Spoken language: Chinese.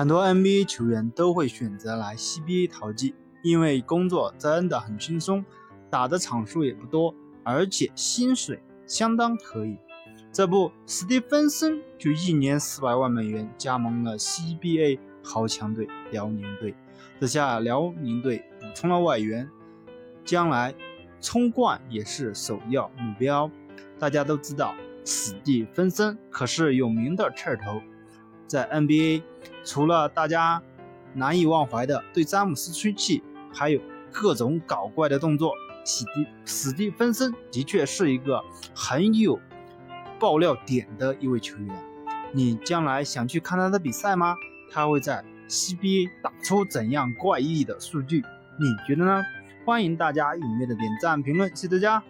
很多 NBA 球员都会选择来 CBA 淘金，因为工作真的很轻松，打的场数也不多，而且薪水相当可以。这不，史蒂芬森就一年四百万美元加盟了 CBA 豪强队辽宁队，这下辽宁队补充了外援，将来冲冠也是首要目标。大家都知道，史蒂芬森可是有名的刺头。在 NBA，除了大家难以忘怀的对詹姆斯吹气，还有各种搞怪的动作。史蒂史蒂芬森的确是一个很有爆料点的一位球员。你将来想去看他的比赛吗？他会在 CBA 打出怎样怪异的数据？你觉得呢？欢迎大家踊跃的点赞评论，谢谢大家。